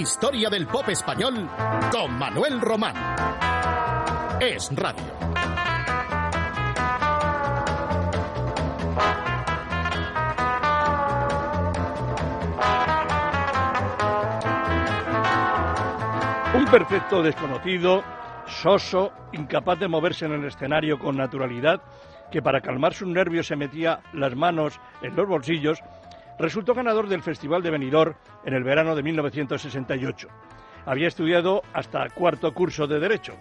Historia del pop español con Manuel Román. Es Radio. Un perfecto desconocido, soso, incapaz de moverse en el escenario con naturalidad, que para calmar sus nervios se metía las manos en los bolsillos, resultó ganador del Festival de Benidorm en el verano de 1968. Había estudiado hasta cuarto curso de Derecho.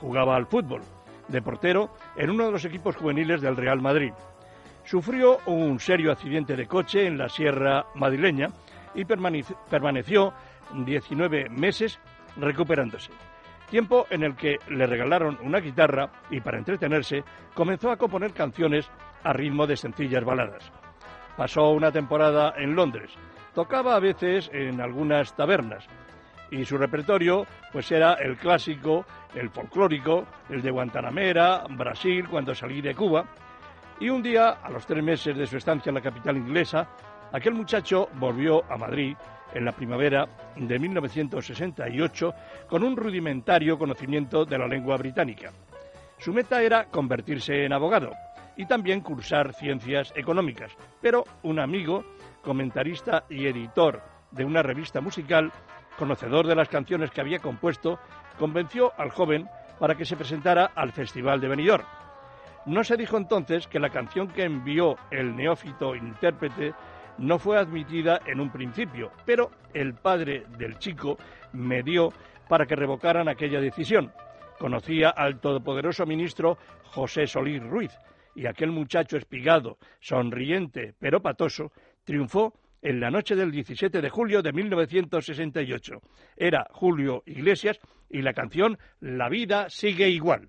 Jugaba al fútbol, de portero, en uno de los equipos juveniles del Real Madrid. Sufrió un serio accidente de coche en la Sierra Madrileña y permaneció 19 meses recuperándose. Tiempo en el que le regalaron una guitarra y para entretenerse comenzó a componer canciones a ritmo de sencillas baladas. Pasó una temporada en Londres. Tocaba a veces en algunas tabernas y su repertorio pues era el clásico, el folclórico, el de Guantanamera, Brasil, cuando salí de Cuba. Y un día, a los tres meses de su estancia en la capital inglesa, aquel muchacho volvió a Madrid en la primavera de 1968 con un rudimentario conocimiento de la lengua británica. Su meta era convertirse en abogado y también cursar ciencias económicas, pero un amigo, comentarista y editor de una revista musical, conocedor de las canciones que había compuesto, convenció al joven para que se presentara al Festival de Benidorm. No se dijo entonces que la canción que envió el neófito intérprete no fue admitida en un principio, pero el padre del chico me dio para que revocaran aquella decisión. Conocía al todopoderoso ministro José Solís Ruiz, y aquel muchacho espigado, sonriente pero patoso, triunfó en la noche del 17 de julio de 1968. Era Julio Iglesias y la canción La vida sigue igual.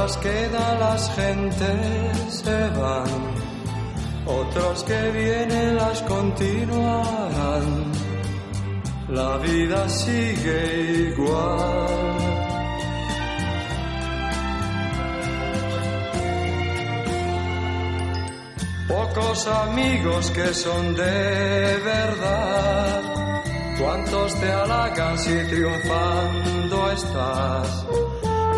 obras quedan, las gentes se van. Otros que vienen las continuarán. La vida sigue igual. Pocos amigos que son de verdad. Cuántos te halagan si triunfando estás.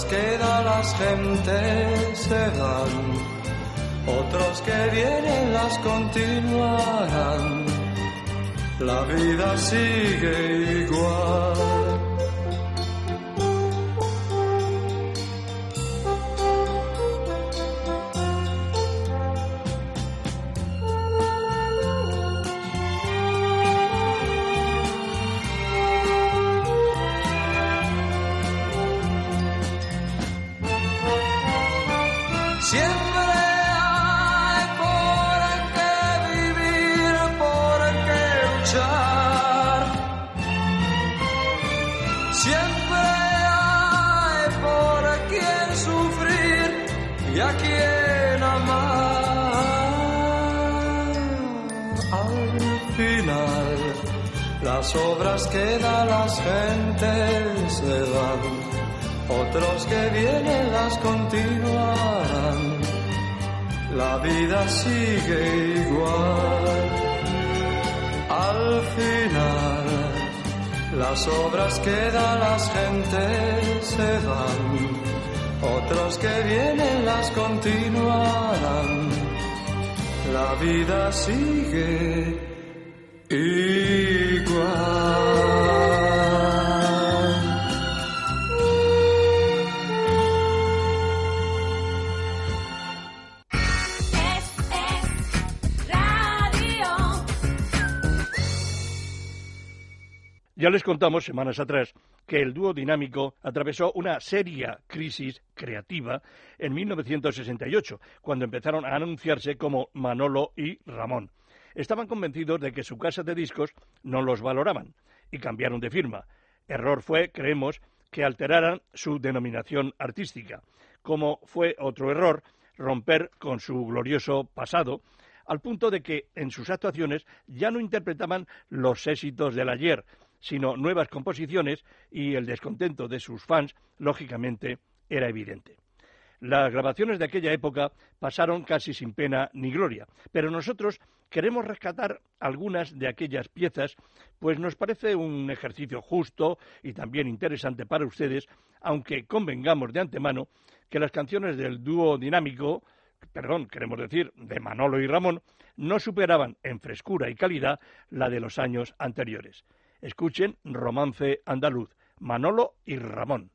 obras quedan, las gentes se van. Otros que vienen las continuarán. La vida sigue igual. Siempre hay por qué vivir, por qué luchar. Siempre hay por quien sufrir y a quien amar. Al Las obras que da las gentes se van, otros que vienen las continuarán. La vida sigue igual. Al final, las obras que da las gentes se van, otros que vienen las continuarán. La vida sigue ya les contamos semanas atrás que el dúo dinámico atravesó una seria crisis creativa en 1968, cuando empezaron a anunciarse como Manolo y Ramón estaban convencidos de que su casa de discos no los valoraban y cambiaron de firma. Error fue, creemos, que alteraran su denominación artística, como fue otro error romper con su glorioso pasado, al punto de que en sus actuaciones ya no interpretaban los éxitos del ayer, sino nuevas composiciones y el descontento de sus fans, lógicamente, era evidente. Las grabaciones de aquella época pasaron casi sin pena ni gloria, pero nosotros queremos rescatar algunas de aquellas piezas, pues nos parece un ejercicio justo y también interesante para ustedes, aunque convengamos de antemano que las canciones del dúo dinámico, perdón, queremos decir, de Manolo y Ramón, no superaban en frescura y calidad la de los años anteriores. Escuchen Romance Andaluz, Manolo y Ramón.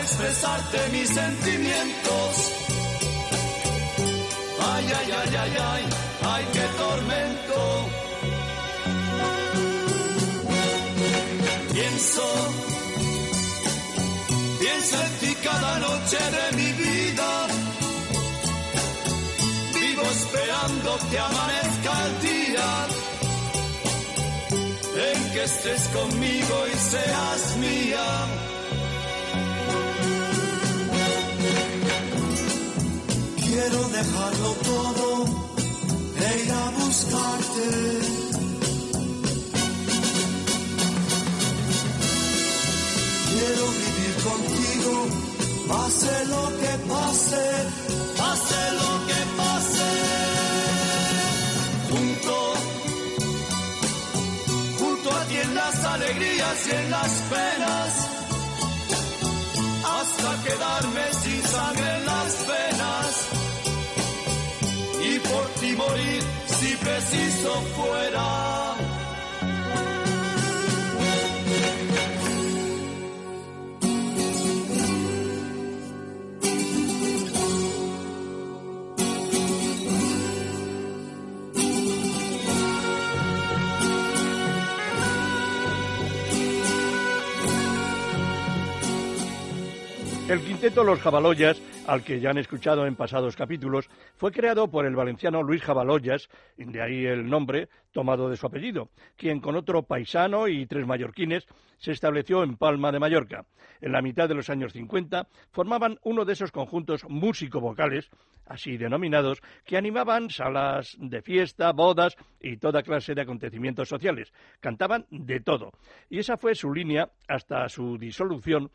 Expresarte mis sentimientos. Ay, ay, ay, ay, ay, ay, qué tormento. Pienso, pienso en ti cada noche de mi vida. Vivo esperando que amanezca el día que estés conmigo y seas mía. quiero dejarlo todo e ir a buscarte. Quiero vivir contigo, pase lo que pase, pase lo alegrías y en las penas, hasta quedarme sin sangre en las penas y por ti morir si preciso fuera. El quinteto Los Jabaloyas, al que ya han escuchado en pasados capítulos, fue creado por el valenciano Luis Jabaloyas, de ahí el nombre tomado de su apellido, quien con otro paisano y tres mallorquines se estableció en Palma de Mallorca. En la mitad de los años 50 formaban uno de esos conjuntos músico-vocales, así denominados, que animaban salas de fiesta, bodas y toda clase de acontecimientos sociales. Cantaban de todo. Y esa fue su línea hasta su disolución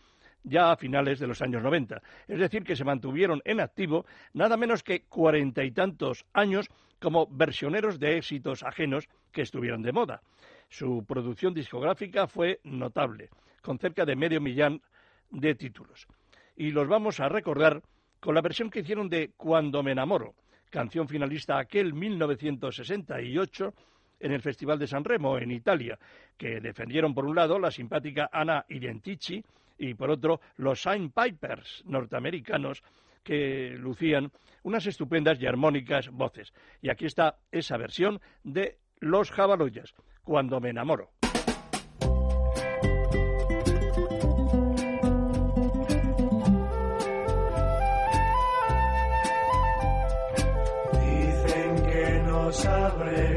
ya a finales de los años 90. Es decir, que se mantuvieron en activo nada menos que cuarenta y tantos años como versioneros de éxitos ajenos que estuvieron de moda. Su producción discográfica fue notable, con cerca de medio millón de títulos. Y los vamos a recordar con la versión que hicieron de Cuando me enamoro, canción finalista aquel 1968 en el Festival de San Remo, en Italia, que defendieron por un lado la simpática Anna Identici y por otro los Sign Pipers norteamericanos que lucían unas estupendas y armónicas voces. Y aquí está esa versión de Los Jabaloyas, cuando me enamoro. sabré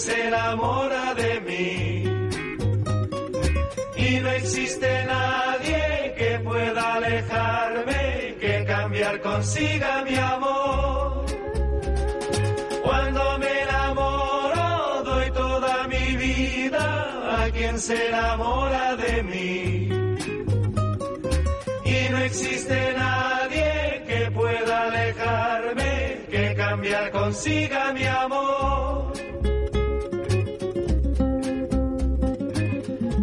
se enamora de mí. Y no existe nadie que pueda alejarme, que cambiar consiga mi amor. Se enamora de mí. Y no existe nadie que pueda alejarme, que cambiar consiga mi amor.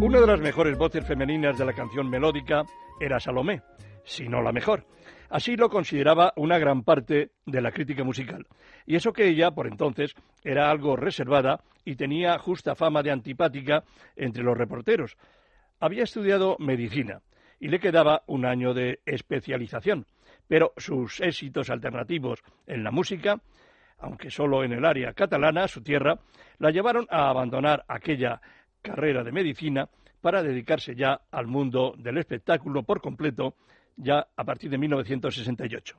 Una de las mejores voces femeninas de la canción melódica era Salomé, si no la mejor. Así lo consideraba una gran parte de la crítica musical. Y eso que ella, por entonces, era algo reservada y tenía justa fama de antipática entre los reporteros. Había estudiado medicina y le quedaba un año de especialización, pero sus éxitos alternativos en la música, aunque solo en el área catalana, su tierra, la llevaron a abandonar aquella carrera de medicina para dedicarse ya al mundo del espectáculo por completo, ya a partir de 1968.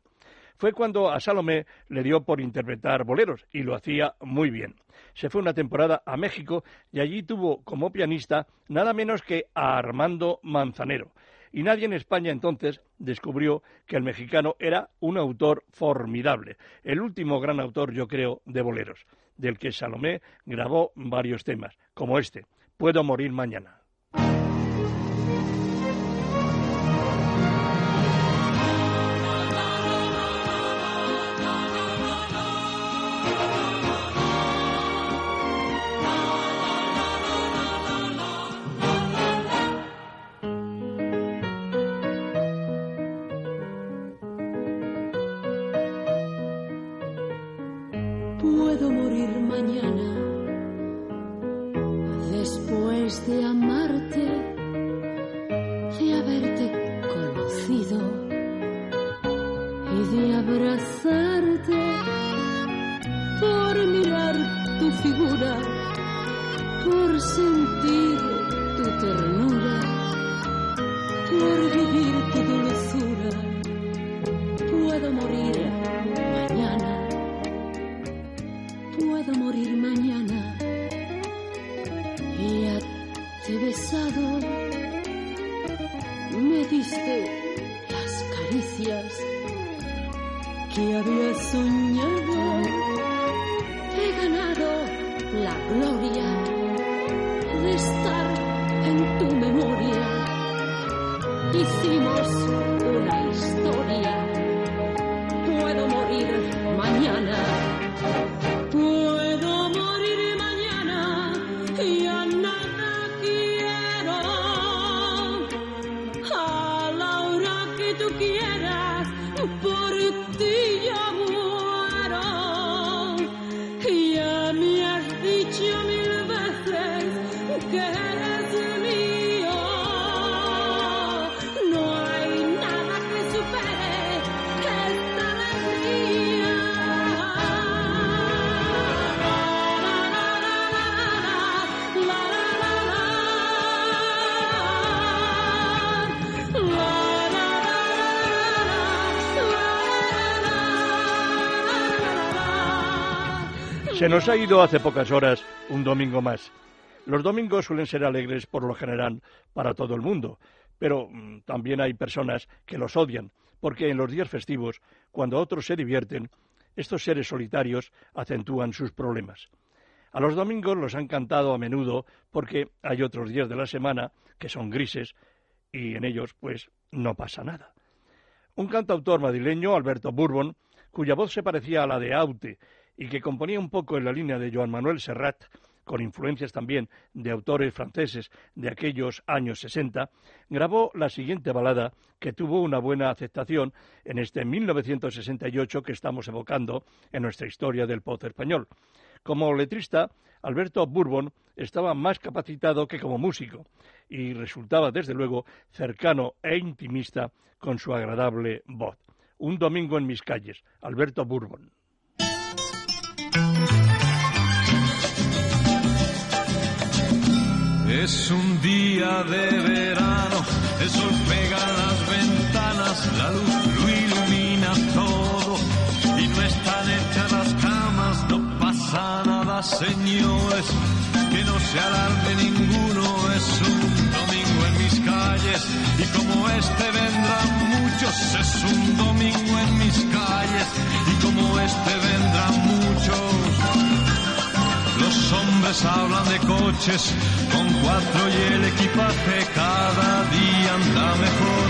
Fue cuando a Salomé le dio por interpretar boleros y lo hacía muy bien. Se fue una temporada a México y allí tuvo como pianista nada menos que a Armando Manzanero. Y nadie en España entonces descubrió que el mexicano era un autor formidable, el último gran autor, yo creo, de boleros, del que Salomé grabó varios temas, como este, Puedo morir mañana. Caricias que había soñado, he ganado la gloria de estar en tu memoria, hicimos una historia, Se nos ha ido hace pocas horas un domingo más. Los domingos suelen ser alegres por lo general para todo el mundo, pero mm, también hay personas que los odian, porque en los días festivos, cuando otros se divierten, estos seres solitarios acentúan sus problemas. A los domingos los han cantado a menudo porque hay otros días de la semana que son grises y en ellos pues no pasa nada. Un cantautor madrileño, Alberto Bourbon, cuya voz se parecía a la de Aute y que componía un poco en la línea de Joan Manuel Serrat, con influencias también de autores franceses de aquellos años 60, grabó la siguiente balada que tuvo una buena aceptación en este 1968 que estamos evocando en nuestra historia del pop español. Como letrista, Alberto Bourbon estaba más capacitado que como músico y resultaba desde luego cercano e intimista con su agradable voz. Un domingo en mis calles, Alberto Bourbon. Es un día de verano, el sol pega las ventanas, la luz lo ilumina todo y no están hechas las camas, no pasa nada, señores, que no se alarme ninguno, es un domingo en mis calles y como este vendrán muchos, es un domingo en mis calles y como este vendrán muchos. Hombres hablan de coches con cuatro y el equipaje cada día anda mejor.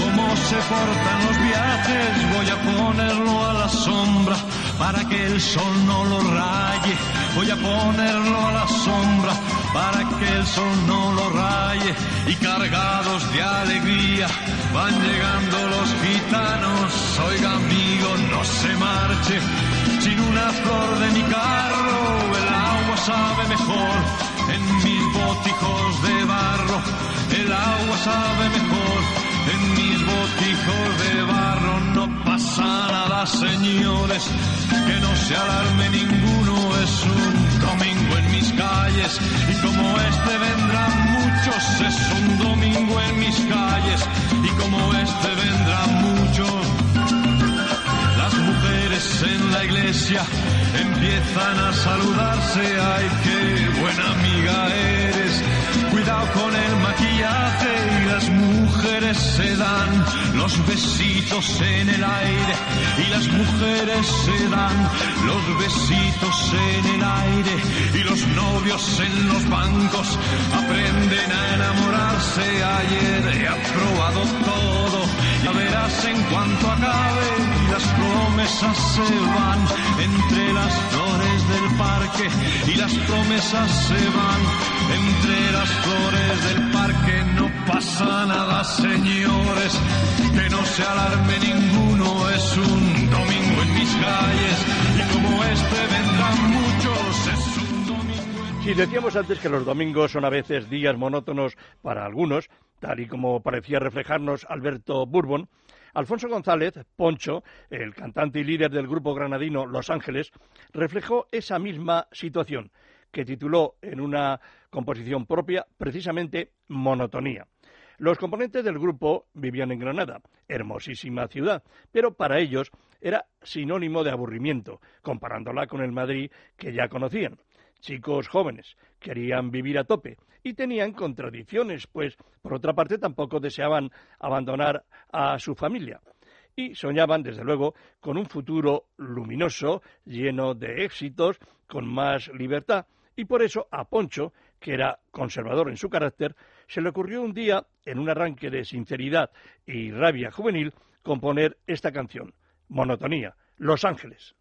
Cómo se portan los viajes, voy a ponerlo a la sombra para que el sol no lo raye. Voy a ponerlo a la sombra para que el sol no lo raye. Y cargados de alegría van llegando los gitanos. Oiga amigo, no se marche sin una flor de mi carro. Agua sabe mejor en mis botijos de barro. El agua sabe mejor en mis botijos de barro. No pasa nada, señores, que no se alarme ninguno. Es un domingo en mis calles y como este vendrán muchos. Es un domingo en mis calles y como este vendrán muchos en la iglesia empiezan a saludarse. Ay, qué buena amiga eres. Cuidado con el maquillaje y las mujeres se dan los besitos en el aire. Y las mujeres se dan los besitos en el aire. Y los novios en los bancos aprenden a enamorarse. Ayer he aprobado todo. Ya verás en cuanto acabe y las promesas se van entre las flores del parque y las promesas se van entre las flores del parque. No pasa nada, señores, que no se alarme ninguno. Es un domingo en mis calles y como este vendrán muchos. Es un domingo en Si decíamos antes que los domingos son a veces días monótonos para algunos, tal y como parecía reflejarnos Alberto Bourbon, Alfonso González, Poncho, el cantante y líder del grupo granadino Los Ángeles, reflejó esa misma situación, que tituló en una composición propia precisamente Monotonía. Los componentes del grupo vivían en Granada, hermosísima ciudad, pero para ellos era sinónimo de aburrimiento, comparándola con el Madrid que ya conocían. Chicos jóvenes querían vivir a tope y tenían contradicciones, pues por otra parte tampoco deseaban abandonar a su familia. Y soñaban, desde luego, con un futuro luminoso, lleno de éxitos, con más libertad. Y por eso a Poncho, que era conservador en su carácter, se le ocurrió un día, en un arranque de sinceridad y rabia juvenil, componer esta canción, Monotonía, Los Ángeles.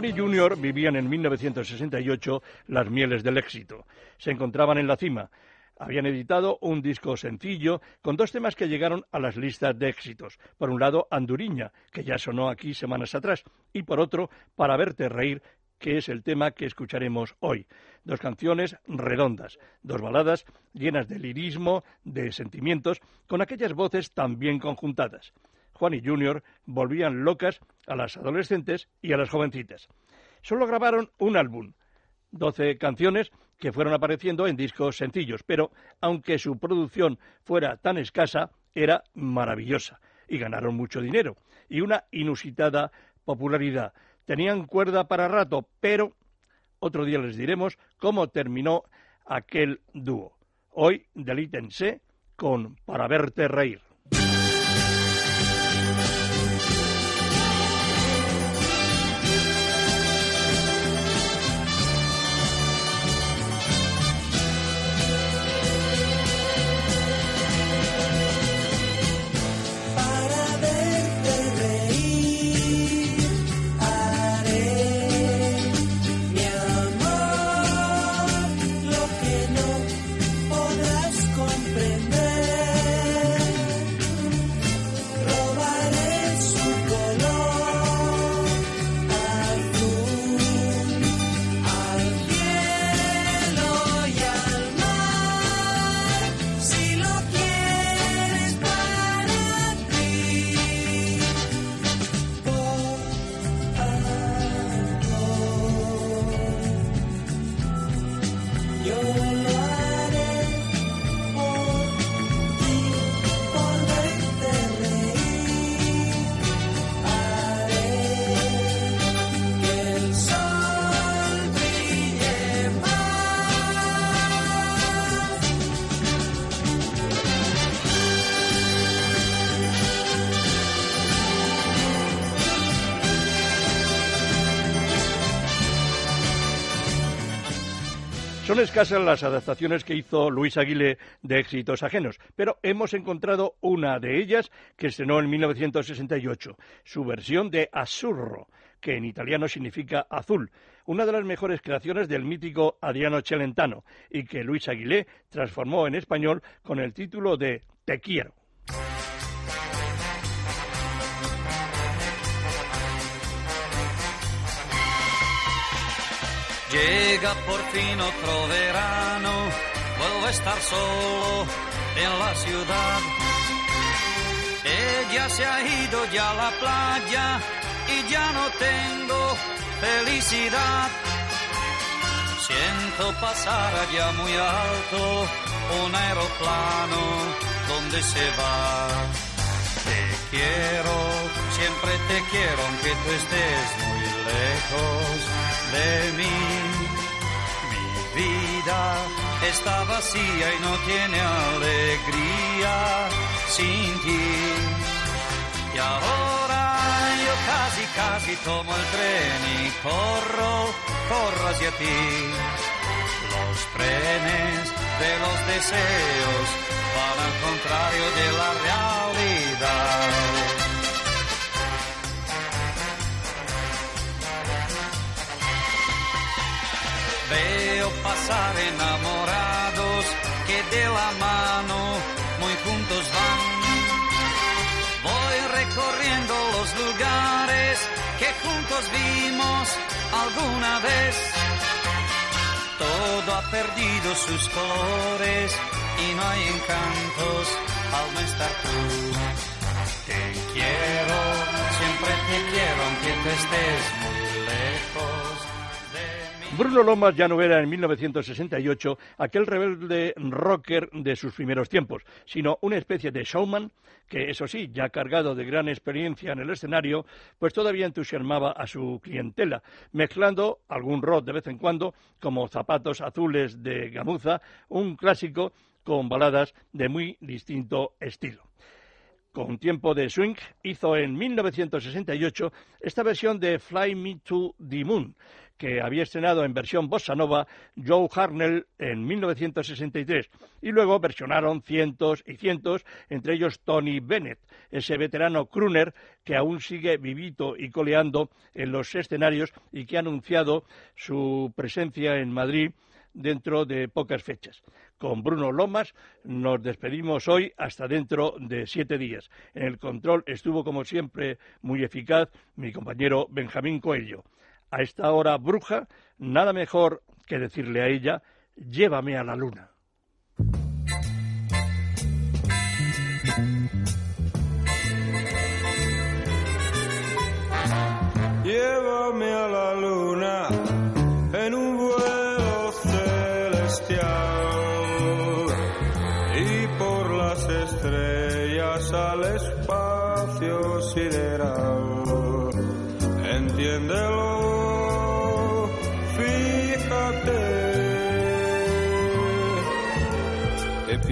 Juan y Junior vivían en 1968 las mieles del éxito. Se encontraban en la cima. Habían editado un disco sencillo con dos temas que llegaron a las listas de éxitos. Por un lado, Anduriña, que ya sonó aquí semanas atrás, y por otro, Para verte reír, que es el tema que escucharemos hoy. Dos canciones redondas, dos baladas llenas de lirismo, de sentimientos, con aquellas voces tan bien conjuntadas. Juan y Junior volvían locas a las adolescentes y a las jovencitas. Solo grabaron un álbum, 12 canciones que fueron apareciendo en discos sencillos, pero aunque su producción fuera tan escasa, era maravillosa y ganaron mucho dinero y una inusitada popularidad. Tenían cuerda para rato, pero otro día les diremos cómo terminó aquel dúo. Hoy delítense con Para verte reír. Son escasas las adaptaciones que hizo Luis Aguilé de éxitos ajenos, pero hemos encontrado una de ellas que estrenó en 1968, su versión de Azzurro, que en italiano significa azul, una de las mejores creaciones del mítico Adriano Celentano, y que Luis Aguilé transformó en español con el título de Te quiero. Llega por fin otro verano, vuelvo a estar solo en la ciudad. Ella se ha ido ya a la playa y ya no tengo felicidad. Siento pasar allá muy alto un aeroplano donde se va. Te quiero, siempre te quiero, aunque tú estés muy lejos de mí. Mi vida está vacía y no tiene alegría sin ti. Y ahora yo casi, casi tomo el tren y corro, corro hacia ti. Los trenes de los deseos van al contrario de la realidad. Pasar enamorados que de la mano muy juntos van. Voy recorriendo los lugares que juntos vimos alguna vez. Todo ha perdido sus colores y no hay encantos al no estar tú. Te quiero, siempre te quiero aunque te estés muy lejos. Bruno Lomas ya no era en 1968 aquel rebelde rocker de sus primeros tiempos, sino una especie de showman que, eso sí, ya cargado de gran experiencia en el escenario, pues todavía entusiasmaba a su clientela, mezclando algún rock de vez en cuando, como Zapatos Azules de Gamuza, un clásico con baladas de muy distinto estilo con tiempo de swing, hizo en 1968 esta versión de Fly Me to the Moon, que había estrenado en versión bossa nova Joe Harnell en 1963, y luego versionaron cientos y cientos, entre ellos Tony Bennett, ese veterano crooner que aún sigue vivito y coleando en los escenarios y que ha anunciado su presencia en Madrid dentro de pocas fechas. Con Bruno Lomas nos despedimos hoy hasta dentro de siete días. En el control estuvo, como siempre, muy eficaz mi compañero Benjamín Coello. A esta hora bruja, nada mejor que decirle a ella, llévame a la luna.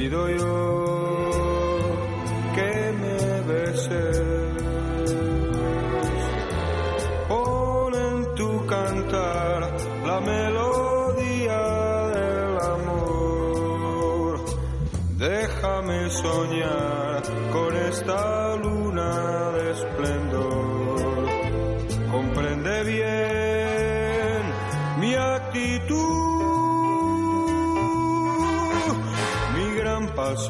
Pido yo que me beses. Pon en tu cantar la melodía del amor. Déjame soñar con esta luna de esplendor.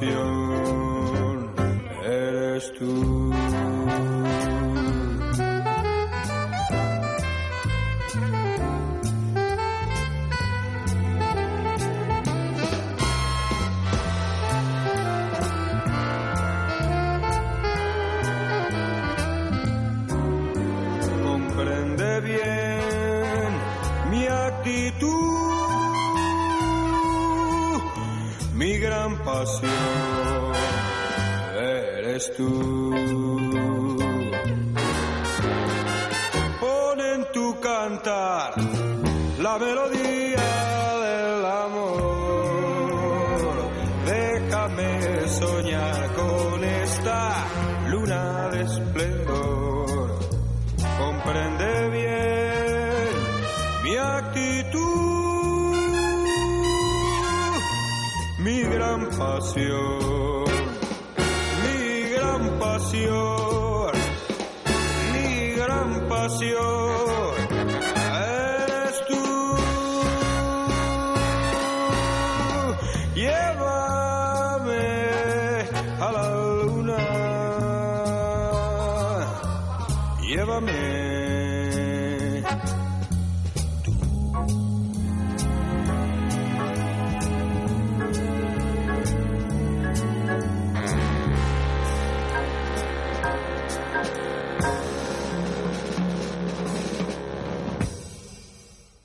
Gran pasión. Eres tú. Pon en tu cantar la melodía del amor, déjame soñar con esta luna de esplendor. Comprende bien mi actitud, mi gran pasión, mi gran pasión.